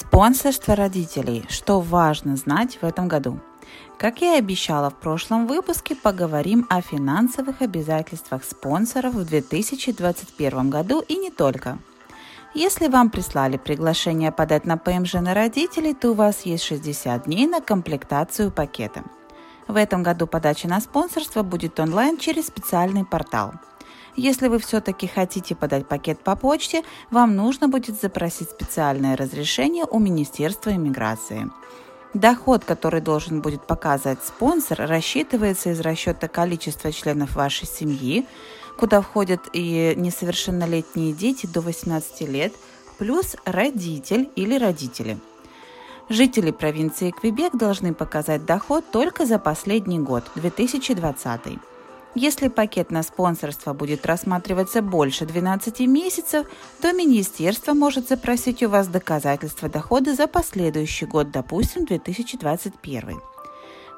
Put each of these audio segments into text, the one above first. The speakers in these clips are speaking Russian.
Спонсорство родителей. Что важно знать в этом году? Как я и обещала в прошлом выпуске, поговорим о финансовых обязательствах спонсоров в 2021 году и не только. Если вам прислали приглашение подать на ПМЖ на родителей, то у вас есть 60 дней на комплектацию пакета. В этом году подача на спонсорство будет онлайн через специальный портал – если вы все-таки хотите подать пакет по почте, вам нужно будет запросить специальное разрешение у Министерства иммиграции. Доход, который должен будет показывать спонсор, рассчитывается из расчета количества членов вашей семьи, куда входят и несовершеннолетние дети до 18 лет, плюс родитель или родители. Жители провинции Квебек должны показать доход только за последний год, 2020. Если пакет на спонсорство будет рассматриваться больше 12 месяцев, то министерство может запросить у вас доказательства дохода за последующий год, допустим, 2021.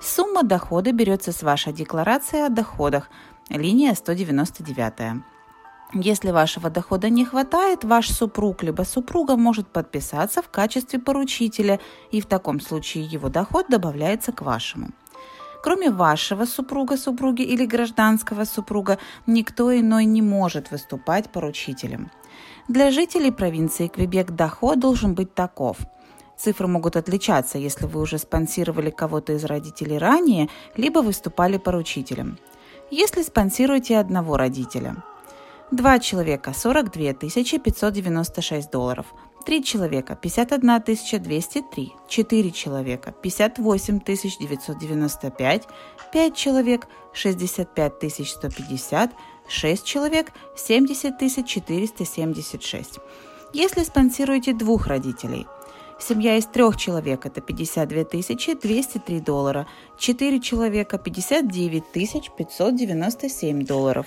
Сумма дохода берется с вашей декларации о доходах, линия 199. Если вашего дохода не хватает, ваш супруг либо супруга может подписаться в качестве поручителя, и в таком случае его доход добавляется к вашему. Кроме вашего супруга, супруги или гражданского супруга, никто иной не может выступать поручителем. Для жителей провинции Квебек доход должен быть таков. Цифры могут отличаться, если вы уже спонсировали кого-то из родителей ранее, либо выступали поручителем. Если спонсируете одного родителя. Два человека – 42 596 долларов – 3 человека – 51 203, 4 человека – 58 995, 5 человек – 65 150, 6 человек – 70 476. Если спонсируете двух родителей – Семья из трех человек – это 52 203 доллара. Четыре человека – 59 597 долларов.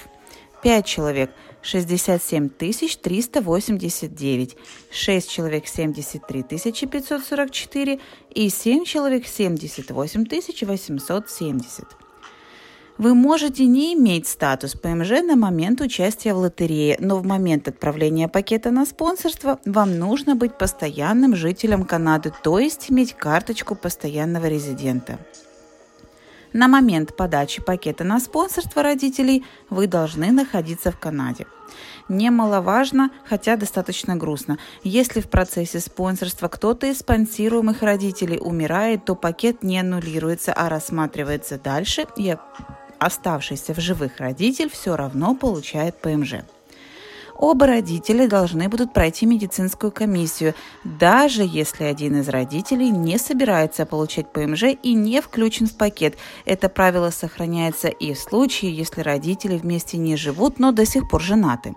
5 человек – 67 389, 6 человек – 73 544 и 7 человек – 78 870. Вы можете не иметь статус ПМЖ на момент участия в лотерее, но в момент отправления пакета на спонсорство вам нужно быть постоянным жителем Канады, то есть иметь карточку постоянного резидента. На момент подачи пакета на спонсорство родителей вы должны находиться в Канаде. Немаловажно, хотя достаточно грустно. Если в процессе спонсорства кто-то из спонсируемых родителей умирает, то пакет не аннулируется, а рассматривается дальше, и оставшийся в живых родитель все равно получает ПМЖ. Оба родителя должны будут пройти медицинскую комиссию, даже если один из родителей не собирается получать ПМЖ и не включен в пакет. Это правило сохраняется и в случае, если родители вместе не живут, но до сих пор женаты.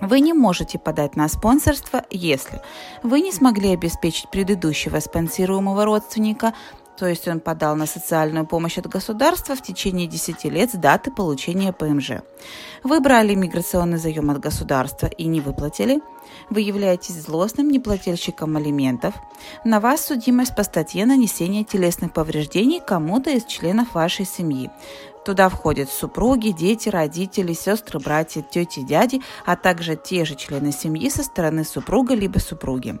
Вы не можете подать на спонсорство, если вы не смогли обеспечить предыдущего спонсируемого родственника то есть он подал на социальную помощь от государства в течение 10 лет с даты получения ПМЖ. Вы брали миграционный заем от государства и не выплатили. Вы являетесь злостным неплательщиком алиментов. На вас судимость по статье нанесения телесных повреждений кому-то из членов вашей семьи. Туда входят супруги, дети, родители, сестры, братья, тети, дяди, а также те же члены семьи со стороны супруга либо супруги.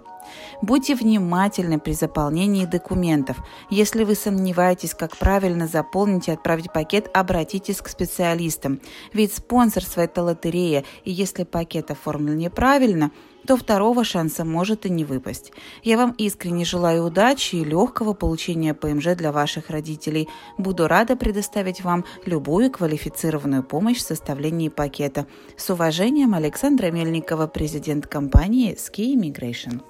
Будьте внимательны при заполнении документов. Если вы сомневаетесь, как правильно заполнить и отправить пакет, обратитесь к специалистам. Ведь спонсорство – это лотерея, и если пакет оформлен неправильно, то второго шанса может и не выпасть. Я вам искренне желаю удачи и легкого получения ПМЖ для ваших родителей. Буду рада предоставить вам любую квалифицированную помощь в составлении пакета. С уважением, Александра Мельникова, президент компании Ski Immigration.